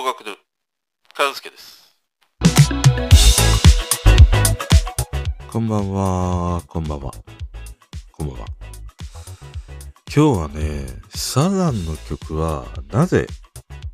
工学部和介ですこんばんは、こんばんは、こんばんは。今日はね、サザンの曲はなぜ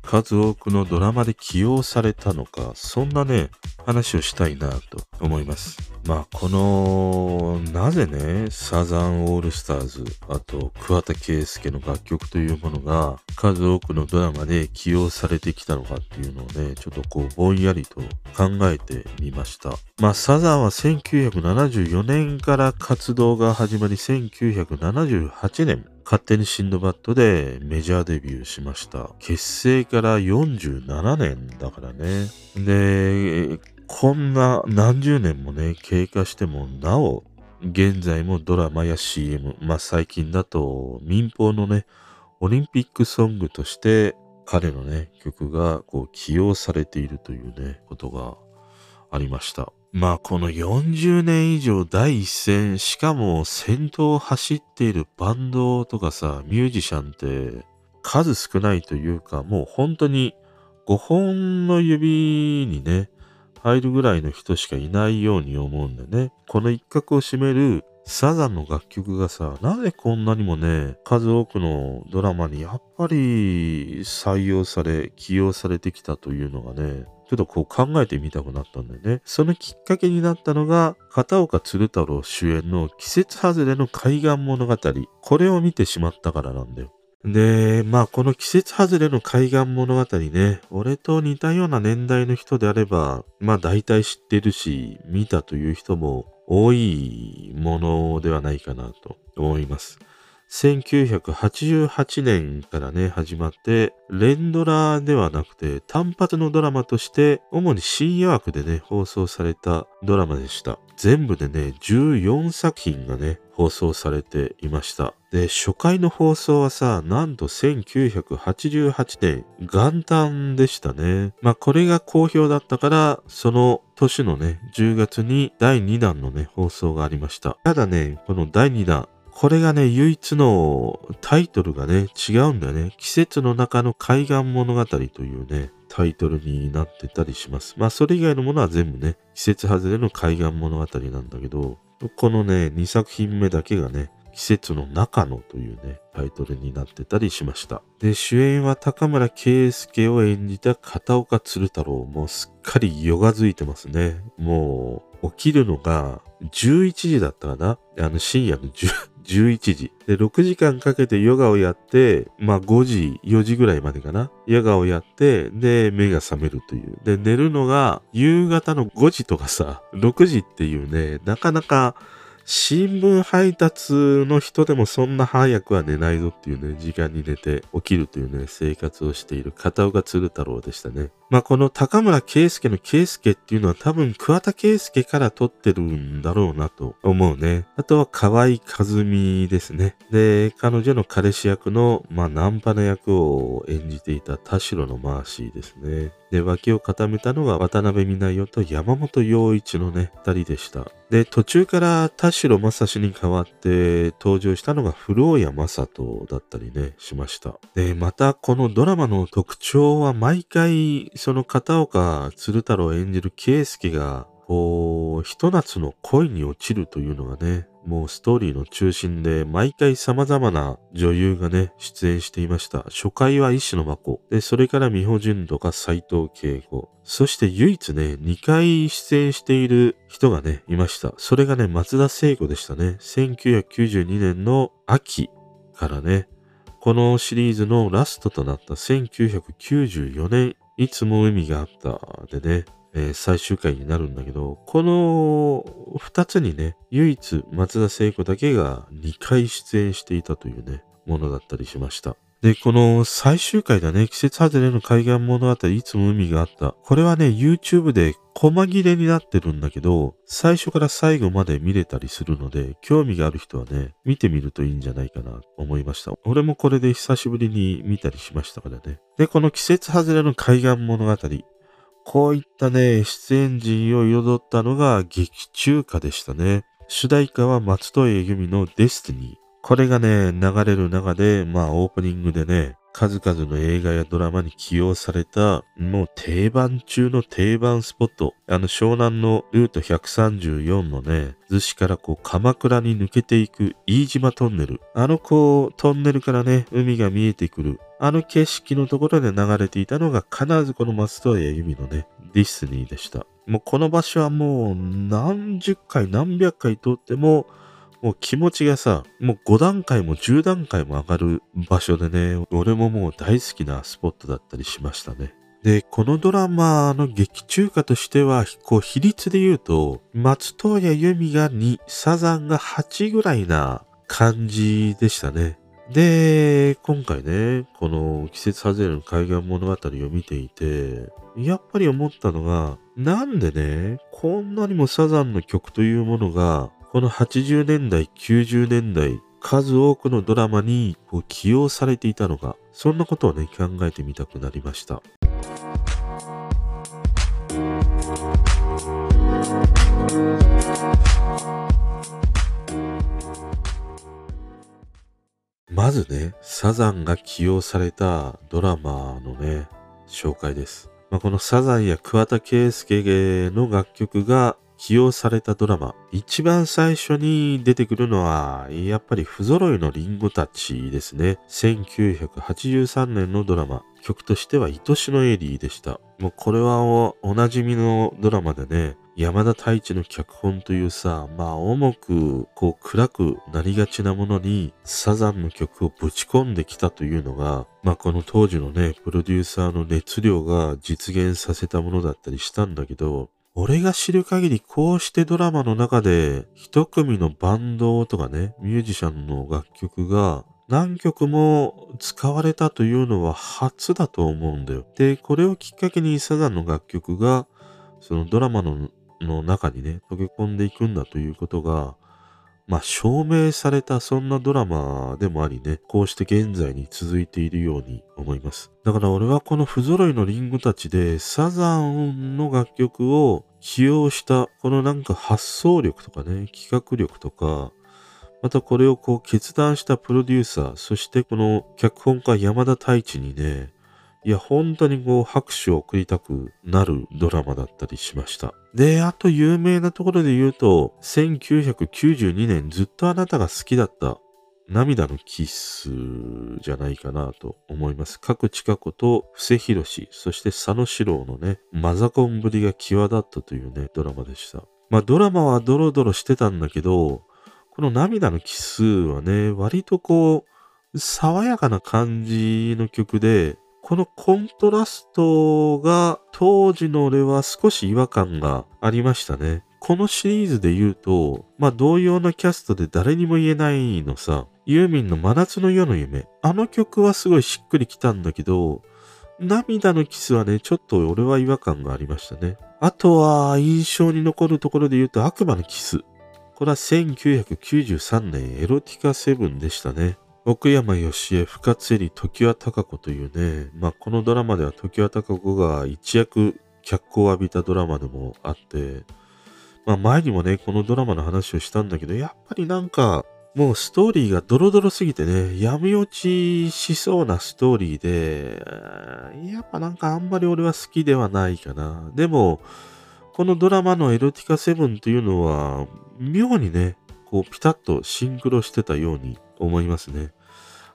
数多くのドラマで起用されたのか、そんなね、話をしたいなと思います。まあ、この、なぜね、サザンオールスターズ、あと、桑田佳祐の楽曲というものが、数多くのドラマで起用されてきたのかっていうのをね、ちょっとこう、ぼんやりと考えてみました。まあ、サザンは1974年から活動が始まり、1978年、勝手にシンドバッドでメジャーデビューしました。結成から47年だからね。で、こんな何十年もね、経過してもなお、現在もドラマや CM、まあ最近だと民放のね、オリンピックソングとして彼のね、曲がこう起用されているというね、ことがありました。まあこの40年以上第一線、しかも先頭を走っているバンドとかさ、ミュージシャンって数少ないというか、もう本当に5本の指にね、入るぐらいの人しかいないように思うんだよね。この一角を占めるサザンの楽曲がさ、なぜこんなにもね、数多くのドラマにやっぱり採用され、起用されてきたというのがね、ちょっとこう考えてみたくなったんだよね。そのきっかけになったのが、片岡鶴太郎主演の季節外れの海岸物語。これを見てしまったからなんだよ。で、まあこの季節外れの海岸物語ね、俺と似たような年代の人であれば、まあ大体知ってるし、見たという人も多いものではないかなと思います。1988年からね、始まって、連ドラではなくて単発のドラマとして、主に深夜枠でね、放送されたドラマでした。全部でね、14作品がね、放送されていました。で、初回の放送はさ、なんと1988年、元旦でしたね。まあ、これが好評だったから、その年のね、10月に第2弾のね、放送がありました。ただね、この第2弾、これがね、唯一のタイトルがね、違うんだよね。季節の中の海岸物語というね、タイトルになってたりします。まあ、それ以外のものは全部ね、季節外れの海岸物語なんだけど、このね、2作品目だけがね、季節の中のというね、タイトルになってたりしました。で、主演は高村圭介を演じた片岡鶴太郎。もうすっかりヨガづいてますね。もう、起きるのが11時だったかなあの深夜の11時。で、6時間かけてヨガをやって、まあ5時、4時ぐらいまでかな。ヨガをやって、で、目が覚めるという。で、寝るのが夕方の5時とかさ、6時っていうね、なかなか新聞配達の人でもそんな早くは寝ないぞっていうね、時間に寝て起きるというね、生活をしている片岡鶴太郎でしたね。まあ、この高村圭介の圭介っていうのは多分桑田圭介から撮ってるんだろうなと思うね。あとは河合和美ですね。で、彼女の彼氏役の、まあ、ナンパの役を演じていた田代のマーシーですね。で、脇を固めたのが渡辺美奈代と山本陽一のね、二人でした。で、途中から田代正史に代わって登場したのが古谷正人だったりね、しました。で、またこのドラマの特徴は毎回その片岡鶴太郎演じる圭介が、こう、ひと夏の恋に落ちるというのがね、もうストーリーの中心で毎回様々な女優がね、出演していました。初回は石野真子。で、それから美穂純とか斎藤慶子。そして唯一ね、2回出演している人がね、いました。それがね、松田聖子でしたね。1992年の秋からね、このシリーズのラストとなった1994年いつも海があったでね、えー、最終回になるんだけど、この二つにね、唯一松田聖子だけが2回出演していたというね、ものだったりしました。で、この最終回だね、季節外れの海岸物語、いつも海があった。これはね、YouTube で細切れになってるんだけど、最初から最後まで見れたりするので、興味がある人はね、見てみるといいんじゃないかなと思いました。俺もこれで久しぶりに見たりしましたからね。で、この季節外れの海岸物語。こういったね、出演陣を彩ったのが劇中歌でしたね。主題歌は松任谷由実のデスティニー。これがね、流れる中で、まあオープニングでね、数々の映画やドラマに起用された、もう定番中の定番スポット。あの湘南のルート134のね、逗子からこう鎌倉に抜けていく飯島トンネル。あのこうトンネルからね、海が見えてくる。あの景色のところで流れていたのが必ずこの松任谷由実のね、ディスニーでした。もうこの場所はもう何十回何百回通ってももう気持ちがさ、もう5段階も10段階も上がる場所でね、俺ももう大好きなスポットだったりしましたね。で、このドラマの劇中歌としては、こう比率で言うと、松任谷由実が2、サザンが8ぐらいな感じでしたね。で、今回ね、この季節外れの海岸物語を見ていて、やっぱり思ったのが、なんでね、こんなにもサザンの曲というものがこの80年代、90年代、数多くのドラマにこう起用されていたのか、そんなことをね、考えてみたくなりました。まずね、サザンが起用されたドラマのね、紹介です。まあ、このサザンや桑田佳祐の楽曲が起用されたドラマ、一番最初に出てくるのは、やっぱり不揃いのリンゴたちですね。1983年のドラマ。曲としては、愛しのエリーでした。もうこれはおなじみのドラマでね、山田太一の脚本というさ、まあ重く、こう暗くなりがちなものに、サザンの曲をぶち込んできたというのが、まあこの当時のね、プロデューサーの熱量が実現させたものだったりしたんだけど、俺が知る限りこうしてドラマの中で一組のバンドとかね、ミュージシャンの楽曲が何曲も使われたというのは初だと思うんだよ。で、これをきっかけにサザンの楽曲がそのドラマのの中にね、溶け込んでいくんだということが、まあ、証明されたそんなドラマでもありね、こうして現在に続いているように思います。だから俺はこの不揃いのリンゴたちでサザンの楽曲を起用したこのなんか発想力とかね、企画力とか、またこれをこう決断したプロデューサー、そしてこの脚本家山田太一にね、いや、本当にこう拍手を送りたくなるドラマだったりしました。で、あと有名なところで言うと、1992年ずっとあなたが好きだった涙のキスじゃないかなと思います。各近子と布施宏、そして佐野史郎のね、マザコンぶりが際立ったというね、ドラマでした。まあドラマはドロドロしてたんだけど、この涙のキスはね、割とこう、爽やかな感じの曲で、このコントラストが当時の俺は少し違和感がありましたね。このシリーズで言うと、まあ同様のキャストで誰にも言えないのさ、ユーミンの真夏の夜の夢。あの曲はすごいしっくりきたんだけど、涙のキスはね、ちょっと俺は違和感がありましたね。あとは印象に残るところで言うと悪魔のキス。これは1993年エロティカセブンでしたね。奥山義恵、深津絵里、時は高子というね、まあこのドラマでは時は高子が一躍脚光を浴びたドラマでもあって、まあ前にもね、このドラマの話をしたんだけど、やっぱりなんか、もうストーリーがドロドロすぎてね、闇落ちしそうなストーリーで、やっぱなんかあんまり俺は好きではないかな。でも、このドラマのエロティカセブンというのは、妙にね、こうピタッとシンクロしてたように思いますね。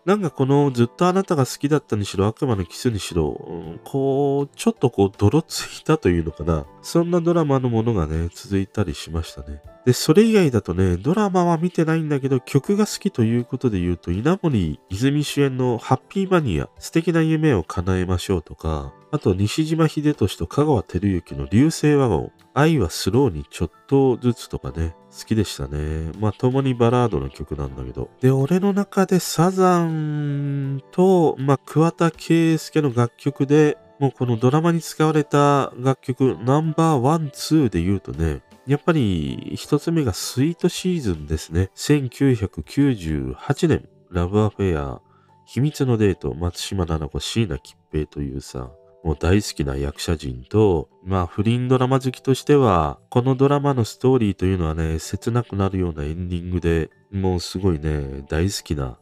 なんかこのずっとあなたが好きだったにしろ悪魔のキスにしろ、うん、こう、ちょっとこう泥ついたというのかな。そんなドラマのものがね、続いたりしましたね。で、それ以外だとね、ドラマは見てないんだけど、曲が好きということで言うと、稲森泉主演のハッピーマニア、素敵な夢を叶えましょうとか、あと西島秀俊と香川照之の流星ワゴン、愛はスローにちょっとずつとかね、好きでしたね。まあ、共にバラードの曲なんだけど。で、俺の中でサザンと、まあ、桑田佳祐の楽曲で、もうこのドラマに使われた楽曲 number one、two で言うとね、やっぱり一つ目が Sweet Season ですね。1998年、 Love Affair、秘密のデート、松嶋菜々子、椎名桔平というさ、もう大好きな役者陣と、まあ不倫ドラマ好きとしては、このドラマのストーリーというのはね、切なくなるようなエンディングで、もうすごいね、大好きな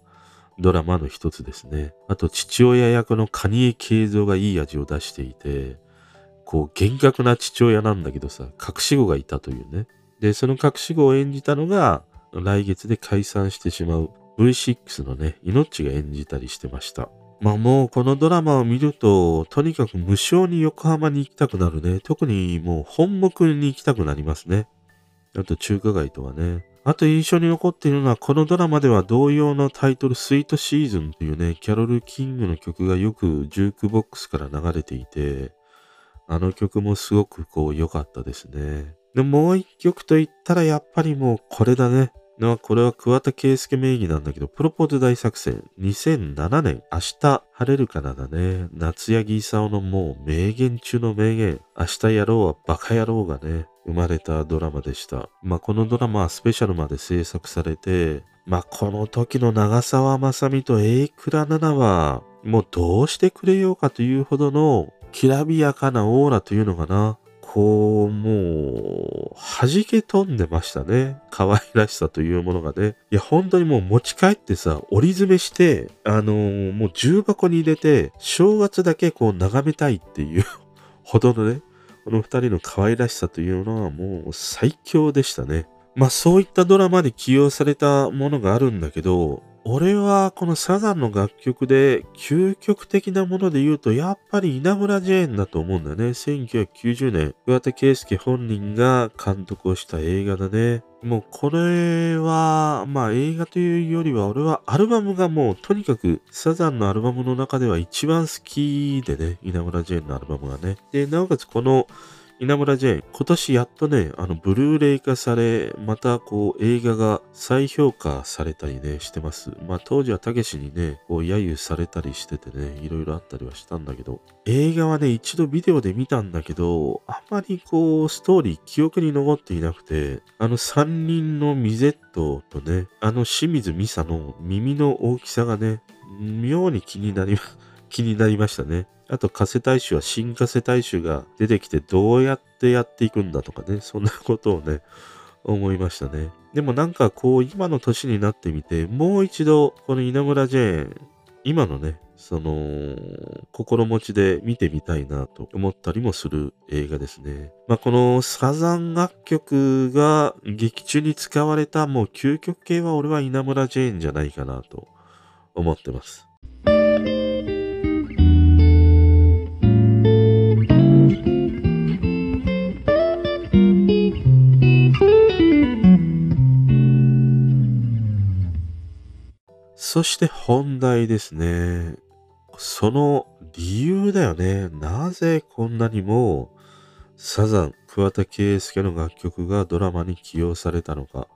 ドラマの一つですね。あと、父親役のカニエ慶三がいい味を出していて、こう、厳格な父親なんだけどさ、隠し子がいたというね。で、その隠し子を演じたのが、来月で解散してしまう V6 のね、命が演じたりしてました。まあもうこのドラマを見ると、とにかく無償に横浜に行きたくなるね。特にもう本目に行きたくなりますね。あと中華街とかね。あと印象に残っているのは、このドラマでは同様のタイトル、スイートシーズンというね、キャロル・キングの曲がよくジュークボックスから流れていて、あの曲もすごくこう良かったですね。で、もう一曲と言ったらやっぱりもうこれだね。なこれは桑田佳祐名義なんだけど、プロポーズ大作戦。2007年、明日晴れるからだね。夏柳勲のもう名言中の名言。明日やろうはバカ野郎がね、生まれたドラマでした。まあ、このドラマはスペシャルまで制作されて、まあ、この時の長澤まさみと榮倉奈々は、もうどうしてくれようかというほどのきらびやかなオーラというのかな。こう、もう、弾け飛んでましたね。可愛らしさというものがね。いや、本当にもう持ち帰ってさ、折り詰めして、あのー、もう重箱に入れて、正月だけこう眺めたいっていうほどのね、この二人の可愛らしさというのはもう最強でしたね。まあそういったドラマで起用されたものがあるんだけど、俺はこのサザンの楽曲で究極的なもので言うとやっぱり稲村ジェーンだと思うんだね。1990年、桑田佳祐本人が監督をした映画だね。もうこれは、まあ映画というよりは俺はアルバムがもうとにかくサザンのアルバムの中では一番好きでね、稲村ジェーンのアルバムがね。で、なおかつこの稲村ジェーン、今年やっとね、あの、ブルーレイ化され、またこう、映画が再評価されたりね、してます。まあ、当時はたけしにね、こう、揶揄されたりしててね、いろいろあったりはしたんだけど、映画はね、一度ビデオで見たんだけど、あまりこう、ストーリー、記憶に残っていなくて、あの三人のミゼットとね、あの清水美沙の耳の大きさがね、妙に気になり、気になりましたね。あと、加瀬大衆は新加瀬大衆が出てきてどうやってやっていくんだとかね、そんなことをね、思いましたね。でもなんかこう、今の年になってみて、もう一度、この稲村ジェーン、今のね、その、心持ちで見てみたいなと思ったりもする映画ですね。まあ、このサザン楽曲が劇中に使われたもう究極系は俺は稲村ジェーンじゃないかなと思ってます。そして本題ですね。その理由だよね。なぜこんなにもサザン、桑田佳祐の楽曲がドラマに起用されたのか。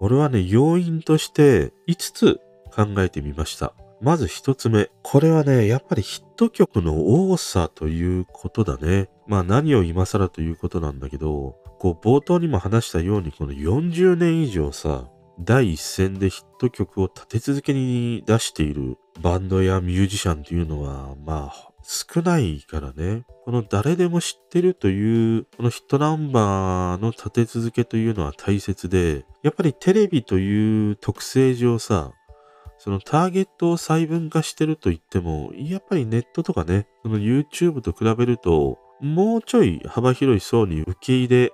俺はね、要因として5つ考えてみました。まず1つ目。これはね、やっぱりヒット曲の多さということだね。まあ何を今更ということなんだけど、こう冒頭にも話したようにこの40年以上さ、第一線でヒット曲を立て続けに出しているバンドやミュージシャンというのは、まあ、少ないからね。この誰でも知ってるという、このヒットナンバーの立て続けというのは大切で、やっぱりテレビという特性上さ、そのターゲットを細分化してると言っても、やっぱりネットとかね、その YouTube と比べると、もうちょい幅広い層に受け入れ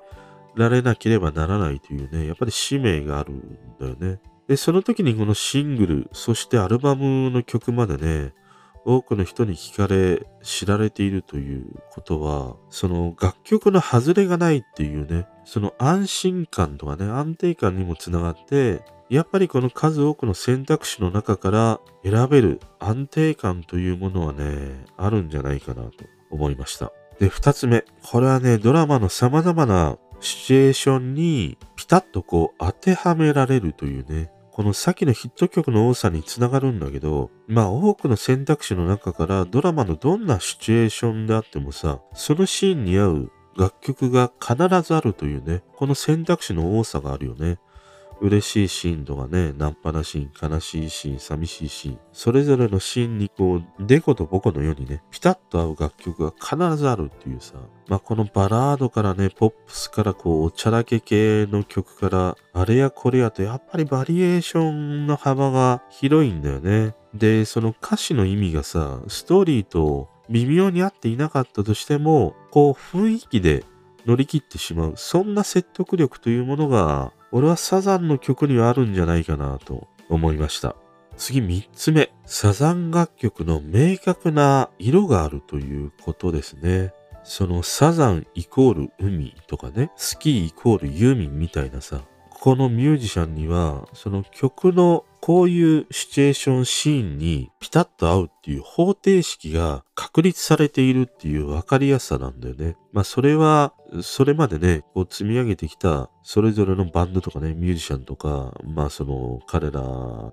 られなければならないというね、やっぱり使命があるんだよね。で、その時にこのシングル、そしてアルバムの曲までね、多くの人に聞かれ、知られているということは、その楽曲の外れがないっていうね、その安心感とかね、安定感にもつながって、やっぱりこの数多くの選択肢の中から選べる安定感というものはね、あるんじゃないかなと思いました。で、二つ目。これはね、ドラマの様々なシチュエーションにピタッとこう当てはめられるというね、この先のヒット曲の多さにつながるんだけど、まあ多くの選択肢の中からドラマのどんなシチュエーションであってもさ、そのシーンに合う楽曲が必ずあるというね、この選択肢の多さがあるよね。嬉しいシーンとかね、ナンパなシーン、悲しいシーン、寂しいシーン、それぞれのシーンにこう、デコとボコのようにね、ピタッと合う楽曲が必ずあるっていうさ、まあ、このバラードからね、ポップスからこう、おちゃらけ系の曲から、あれやこれやと、やっぱりバリエーションの幅が広いんだよね。で、その歌詞の意味がさ、ストーリーと微妙に合っていなかったとしても、こう雰囲気で乗り切ってしまう。そんな説得力というものが、俺はサザンの曲にはあるんじゃないかなと思いました。次3つ目。サザン楽曲の明確な色があるということですね。そのサザンイコール海とかね、スキーイコールユーミンみたいなさ、このミュージシャンには、その曲のこういうシチュエーションシーンにピタッと合うっていう方程式が確立されているっていう分かりやすさなんだよね。まあそれは、それまでね、こう積み上げてきたそれぞれのバンドとかね、ミュージシャンとか、まあその彼ら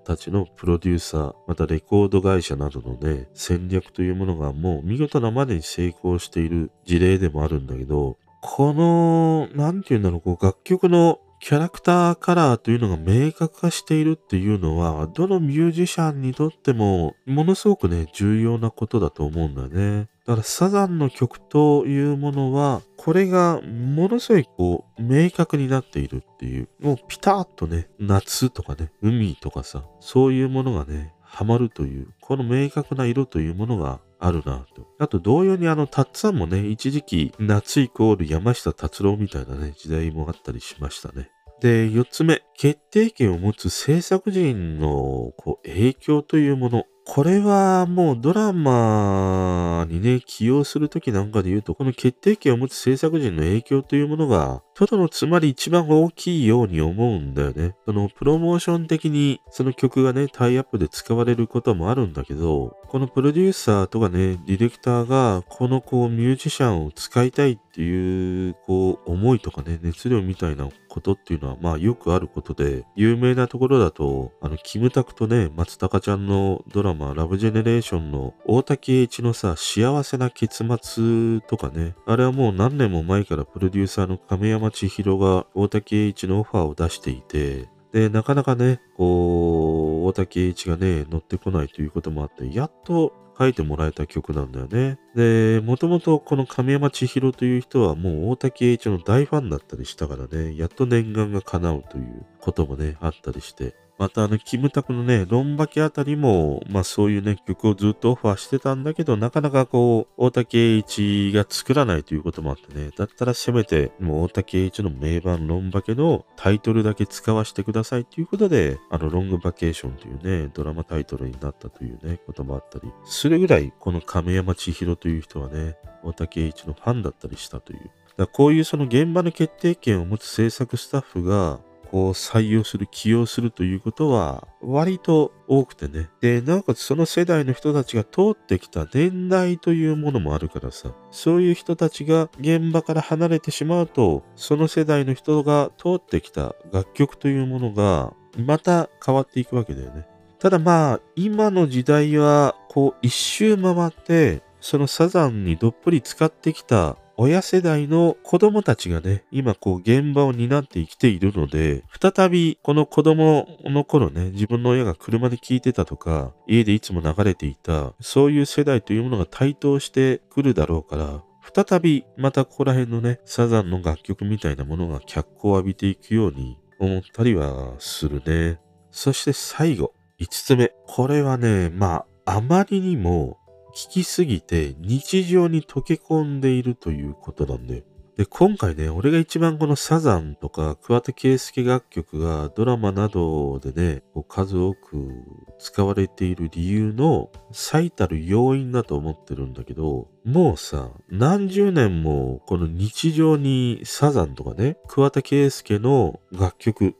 たちのプロデューサー、またレコード会社などのね、戦略というものがもう見事なまでに成功している事例でもあるんだけど、この、なんていうんだろう、こう楽曲のキャラクターカラーというのが明確化しているっていうのは、どのミュージシャンにとっても、ものすごくね、重要なことだと思うんだよね。だからサザンの曲というものは、これがものすごいこう、明確になっているっていう。もうピタッとね、夏とかね、海とかさ、そういうものがね、ハマるという、この明確な色というものがあるなと。あと同様にあの、たっつぁんもね、一時期夏イコール山下達郎みたいなね、時代もあったりしましたね。で、4つ目、決定権を持つ制作人のこう影響というもの。これはもうドラマにね、起用するときなんかで言うと、この決定権を持つ制作人の影響というものが、トドのつまり一番大きいように思うんだよね。そのプロモーション的にその曲がね、タイアップで使われることもあるんだけど、このプロデューサーとかね、ディレクターが、このこうミュージシャンを使いたいっていう、こう思いとかね、熱量みたいなことっていうのは、まあよくあることで、有名なところだと、あの、キムタクとね、松高ちゃんのドラマ、ラブジェネレーションの大竹栄一のさ、幸せな結末とかね、あれはもう何年も前からプロデューサーの亀山千尋が大竹栄一のオファーを出していて、で、なかなかね、こう、大竹栄一がね、乗ってこないということもあって、やっと書いてもらえた曲なんだよね。で、もともとこの亀山千尋という人はもう大竹栄一の大ファンだったりしたからね、やっと念願が叶うということもね、あったりして、またあの、キムタクのね、ロンバケあたりも、まあそういうね、曲をずっとオファーしてたんだけど、なかなかこう、大竹栄一が作らないということもあってね、だったらせめて、もう大竹栄一の名盤ロンバケのタイトルだけ使わせてくださいということで、あの、ロングバケーションというね、ドラマタイトルになったというね、こともあったり、するぐらい、この亀山千尋という人はね、大竹栄一のファンだったりしたという。だこういうその現場の決定権を持つ制作スタッフが、こう採用する、起用するということは割と多くてね。で、なおかつその世代の人たちが通ってきた年代というものもあるからさ、そういう人たちが現場から離れてしまうと、その世代の人が通ってきた楽曲というものがまた変わっていくわけだよね。ただまあ、今の時代は、こう一周回って、そのサザンにどっぷり使ってきた親世代の子供たちがね、今こう現場を担って生きているので、再びこの子供の頃ね、自分の親が車で聴いてたとか、家でいつも流れていた、そういう世代というものが台頭してくるだろうから、再びまたここら辺のね、サザンの楽曲みたいなものが脚光を浴びていくように思ったりはするね。そして最後、5つ目。これはね、まあ、あまりにも聞きすぎて日常に溶け込んでいるということなんだよ。で、今回ね、俺が一番このサザンとか桑田佳祐楽曲がドラマなどでね、こう数多く使われている理由の最たる要因だと思ってるんだけど、もうさ、何十年もこの日常にサザンとかね、桑田佳祐の楽曲、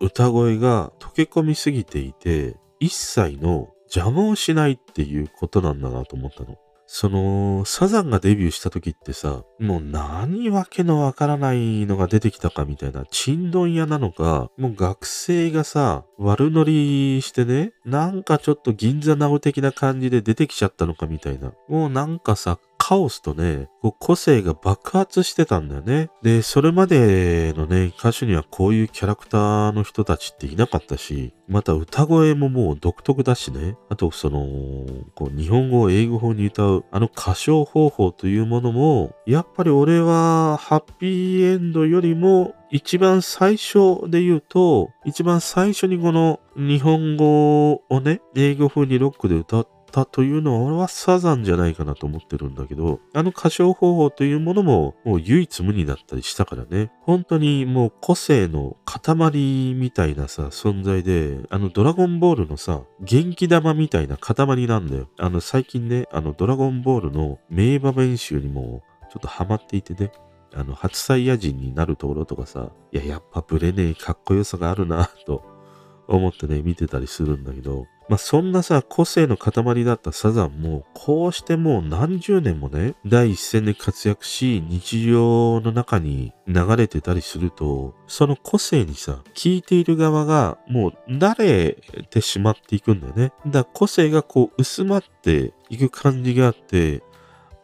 歌声が溶け込みすぎていて、一切の邪魔をしないっていうことなんだなと思ったの。その、サザンがデビューした時ってさ、もう何訳のわからないのが出てきたかみたいな、チンドン屋なのか、もう学生がさ、悪乗りしてね、なんかちょっと銀座ナウ的な感じで出てきちゃったのかみたいな。もうなんかさ、カオスとね、こう個性が爆発してたんだよね。で、それまでのね、歌手にはこういうキャラクターの人たちっていなかったし、また歌声ももう独特だしね。あと、その、こう日本語を英語風に歌う、あの歌唱方法というものも、やっぱり俺はハッピーエンドよりも一番最初で言うと、一番最初にこの日本語をね、英語風にロックで歌ってたというのは俺はサザンじゃないかなと思ってるんだけど、あの歌唱方法というものももう唯一無二だったりしたからね、本当にもう個性の塊みたいなさ、存在で、あのドラゴンボールのさ、元気玉みたいな塊なんだよ。あの最近ね、あのドラゴンボールの名場面集にもちょっとハマっていてね、あの、初サイヤ人になるところとかさ、いや、やっぱブレねえかっこよさがあるなと思ってね、見てたりするんだけど、まあ、そんなさ、個性の塊だったサザンも、こうしてもう何十年もね、第一線で活躍し、日常の中に流れてたりすると、その個性にさ、聞いている側がもう慣れてしまっていくんだよね。だから個性がこう薄まっていく感じがあって、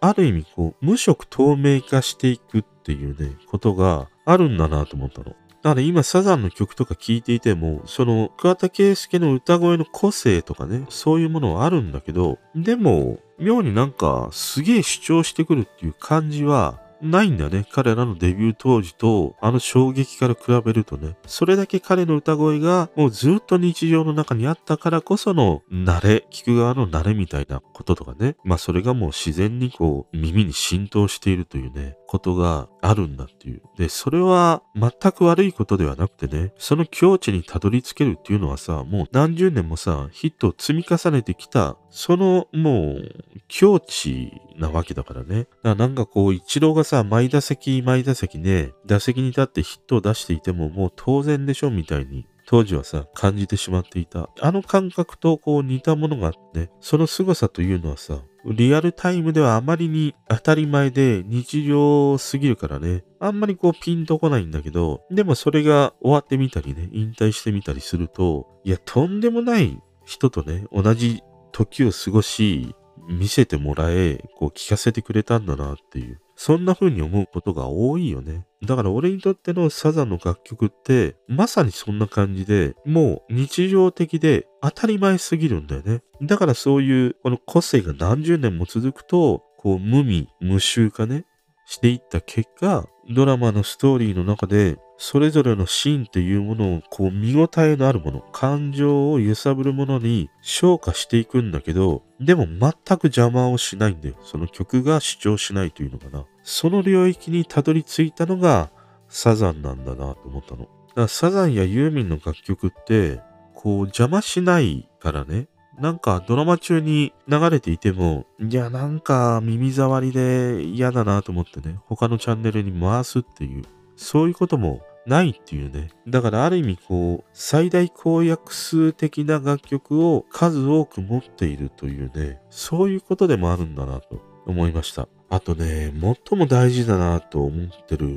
ある意味こう、無色透明化していくっていうね、ことがあるんだなと思ったの。だから今サザンの曲とか聴いていても、その桑田圭介の歌声の個性とかね、そういうものはあるんだけど、でも、妙になんかすげえ主張してくるっていう感じはないんだよね。彼らのデビュー当時と、あの衝撃から比べるとね。それだけ彼の歌声が、もうずっと日常の中にあったからこその慣れ、聞く側の慣れみたいなこととかね。まあそれがもう自然にこう、耳に浸透しているというね、ことがあるんだっていう。で、それは全く悪いことではなくてね、その境地にたどり着けるっていうのはさ、もう何十年もさ、ヒットを積み重ねてきた、そのもう境地なわけだからね。だからなんかこう、一郎がさ、毎打席毎打席ね、打席に立ってヒットを出していてももう当然でしょみたいに当時はさ、感じてしまっていた。あの感覚とこう似たものがあって、その凄さというのはさ、リアルタイムではあまりに当たり前で日常すぎるからね、あんまりこうピンとこないんだけど、でもそれが終わってみたりね、引退してみたりすると、いや、とんでもない人とね、同じ時を過ごし、見せてもらえ、こう聞かせてくれたんだなっていう。そんな風に思うことが多いよね。だから俺にとってのサザンの楽曲って、まさにそんな感じで、もう日常的で当たり前すぎるんだよね。だからそういうこの個性が何十年も続くと、こう無味無臭化ね、していった結果、ドラマのストーリーの中で、それぞれのシーンっていうものを、こう、見応えのあるもの、感情を揺さぶるものに昇華していくんだけど、でも全く邪魔をしないんだよ。その曲が主張しないというのかな。その領域にたどり着いたのがサザンなんだなと思ったの。だからサザンやユーミンの楽曲って、こう邪魔しないからね。なんかドラマ中に流れていても、いやなんか耳障りで嫌だなと思ってね、他のチャンネルに回すっていう、そういうこともないっていうね。だからある意味こう、最大公約数的な楽曲を数多く持っているというね、そういうことでもあるんだなと思いました。あとね、最も大事だなと思ってる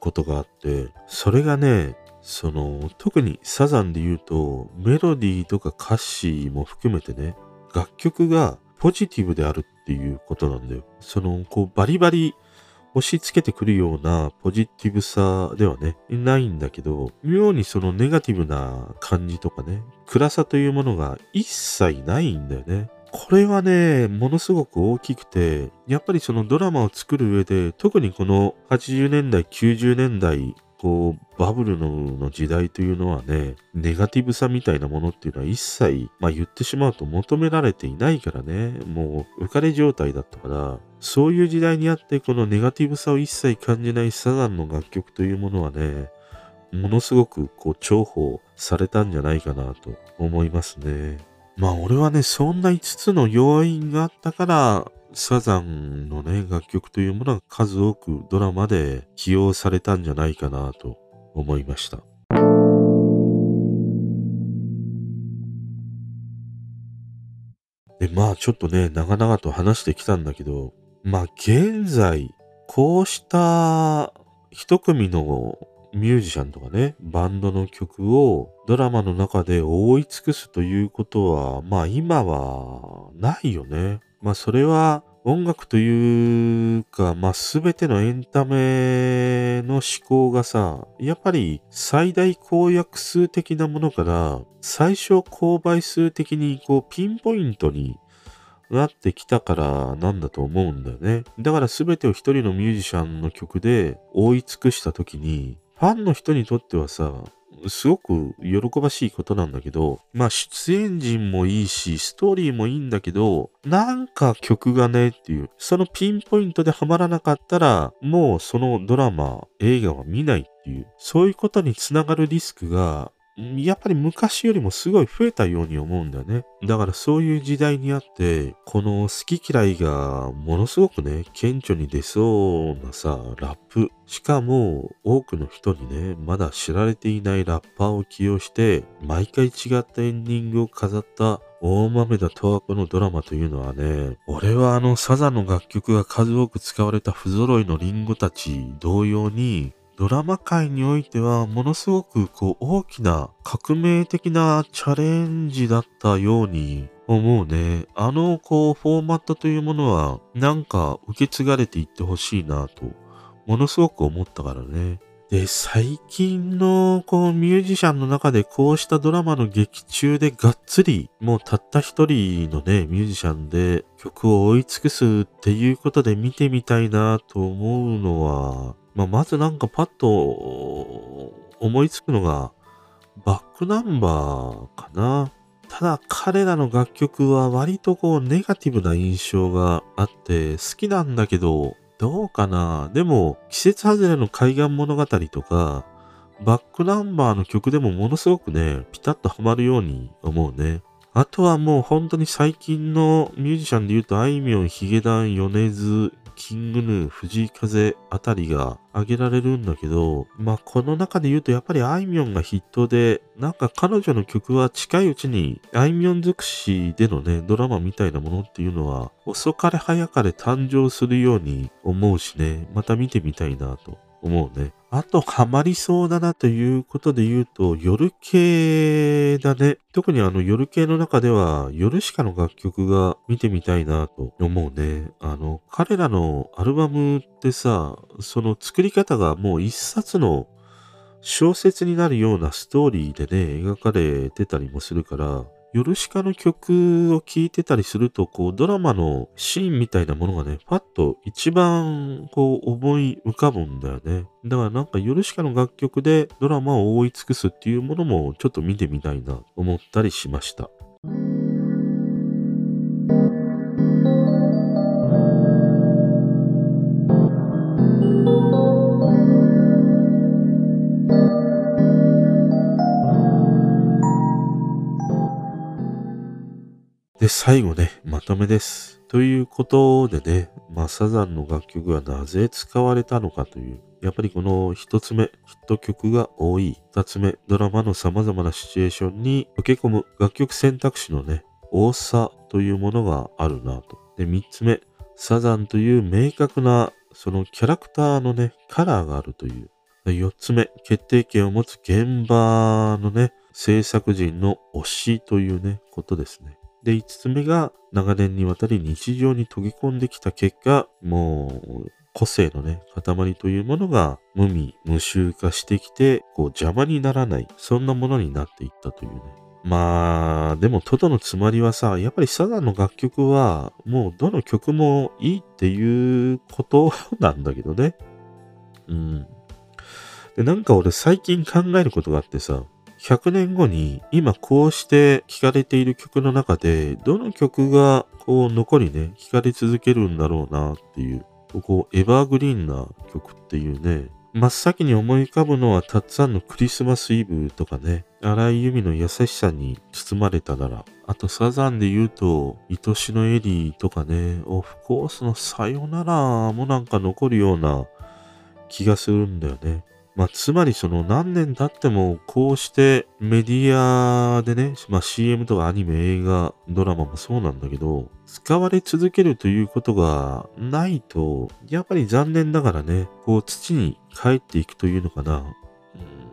ことがあって、それがね、その、特にサザンで言うと、メロディーとか歌詞も含めてね、楽曲がポジティブであるっていうことなんだよ。その、こう、バリバリ押し付けてくるようなポジティブさではね、ないんだけど、妙にそのネガティブな感じとかね、暗さというものが一切ないんだよね。これはね、ものすごく大きくて、やっぱりそのドラマを作る上で、特にこの80年代、90年代、こう、バブルの時代というのはね、ネガティブさみたいなものっていうのは一切、まあ言ってしまうと求められていないからね、もう浮かれ状態だったから、そういう時代にあって、このネガティブさを一切感じないサザンの楽曲というものはね、ものすごくこう重宝されたんじゃないかなと思いますね。まあ俺はね、そんな5つの要因があったから、サザンのね、楽曲というものが数多くドラマで起用されたんじゃないかなと思いました。で、まあちょっとね、長々と話してきたんだけど、まあ現在、こうした一組のミュージシャンとかね、バンドの曲をドラマの中で覆い尽くすということは、まあ今はないよね。まあそれは音楽というか、まあ、すべてのエンタメの思考がさ、やっぱり最大公約数的なものから最小公倍数的にこうピンポイントになってきたからなんだと思うんだよね。だから全てを一人のミュージシャンの曲で覆い尽くした時に、ファンの人にとってはさ、すごく喜ばしいことなんだけど、まあ出演陣もいいし、ストーリーもいいんだけど、なんか曲がねっていう、そのピンポイントでハマらなかったら、もうそのドラマ、映画は見ないっていう、そういうことにつながるリスクがやっぱり昔よりもすごい増えたように思うんだよね。だからそういう時代にあって、この好き嫌いがものすごくね、顕著に出そうなさ、ラップ。しかも多くの人にね、まだ知られていないラッパーを起用して、毎回違ったエンディングを飾った大豆田十和子のドラマというのはね、俺はあのサザンの楽曲が数多く使われた不揃いのリンゴたち同様に、ドラマ界においてはものすごくこう大きな革命的なチャレンジだったように思うね。あのこうフォーマットというものはなんか受け継がれていってほしいなとものすごく思ったからね。で、最近のこうミュージシャンの中でこうしたドラマの劇中でがっつりもうたった一人のね、ミュージシャンで曲を追い尽くすっていうことで見てみたいなと思うのはまあ、まずなんかパッと思いつくのが、バックナンバーかな。ただ彼らの楽曲は割とこうネガティブな印象があって好きなんだけど、どうかなでも季節外れの海岸物語とか、バックナンバーの曲でもものすごくね、ピタッとハマるように思うね。あとはもう本当に最近のミュージシャンで言うと、あいみょん、ヒゲダン、米津、キングヌー、藤井風あたりが挙げられるんだけど、まあこの中で言うとやっぱりあいみょんが筆頭で、なんか彼女の曲は近いうちにあいみょん尽くしでのね、ドラマみたいなものっていうのは遅かれ早かれ誕生するように思うしね、また見てみたいなと思うね。あと、ハマりそうだなということで言うと、夜系だね。特にあの夜系の中では、夜しかの楽曲が見てみたいなと思うね。あの、彼らのアルバムってさ、その作り方がもう一冊の小説になるようなストーリーでね、描かれてたりもするから、ヨルシカの曲を聴いてたりすると、こう、ドラマのシーンみたいなものがね、パッと一番、こう、思い浮かぶんだよね。だからなんか、ヨルシカの楽曲でドラマを覆い尽くすっていうものも、ちょっと見てみたいな、思ったりしました。で、最後ね、まとめです。ということでね、まあ、サザンの楽曲がなぜ使われたのかという、やっぱりこの一つ目、ヒット曲が多い。二つ目、ドラマの様々なシチュエーションに溶け込む楽曲選択肢のね、多さというものがあるなと。で、三つ目、サザンという明確なそのキャラクターのね、カラーがあるという。四つ目、決定権を持つ現場のね、制作人の推しというね、ことですね。で、5つ目が長年にわたり日常に溶け込んできた結果、もう個性のね、塊というものが無味無臭化してきて、こう邪魔にならない、そんなものになっていったというね。まあ、でもトドのつまりはさ、やっぱりサザンの楽曲は、もうどの曲もいいっていうことなんだけどね。うん。で、なんか俺最近考えることがあってさ、100年後に今こうして聴かれている曲の中でどの曲がこう残りね聴かれ続けるんだろうなっていうこうエバーグリーンな曲っていうね真っ先に思い浮かぶのはたっつぁんのクリスマスイブとかね荒井由実の優しさに包まれたならあとサザンで言うと愛しのエリーとかねオフコースのさよならもなんか残るような気がするんだよね。まあ、つまりその何年経ってもこうしてメディアでね、まあ、CM とかアニメ、映画、ドラマもそうなんだけど、使われ続けるということがないと、やっぱり残念ながらね、こう土に帰っていくというのかな。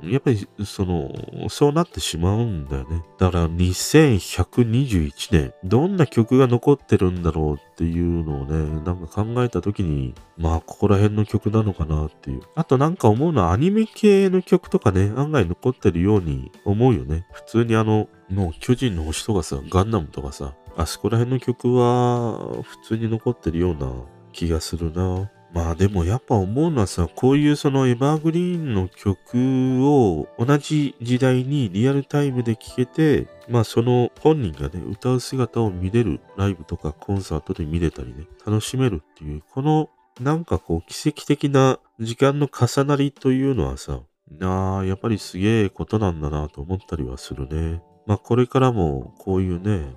やっぱり、その、そうなってしまうんだよね。だから、2121年、どんな曲が残ってるんだろうっていうのをね、なんか考えた時に、まあ、ここら辺の曲なのかなっていう。あとなんか思うのは、アニメ系の曲とかね、案外残ってるように思うよね。普通にあの、もう巨人の星とかさ、ガンダムとかさ、あそこら辺の曲は普通に残ってるような気がするな。まあでもやっぱ思うのはさ、こういうそのエバーグリーンの曲を同じ時代にリアルタイムで聴けて、まあその本人がね、歌う姿を見れるライブとかコンサートで見れたりね、楽しめるっていう、このなんかこう奇跡的な時間の重なりというのはさ、ああ、やっぱりすげえことなんだなと思ったりはするね。まあこれからもこういうね、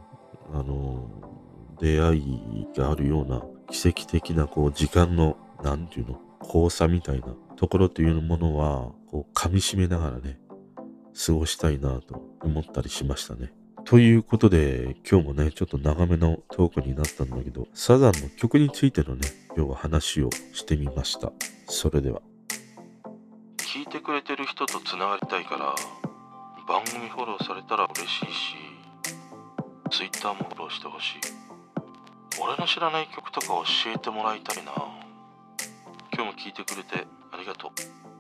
あの、出会いがあるような奇跡的なこう時間の、なんていうの、交差みたいなところというものは、こう噛み締めながらね、過ごしたいなと思ったりしましたね。ということで、今日もね、ちょっと長めのトークになったんだけど、サザンの曲についてのね、今日は話をしてみました。それでは。聞いてくれてる人とつながりたいから、番組フォローされたら嬉しいし、Twitter もフォローしてほしい。俺の知らない曲とか教えてもらいたいな。今日も聞いてくれてありがとう。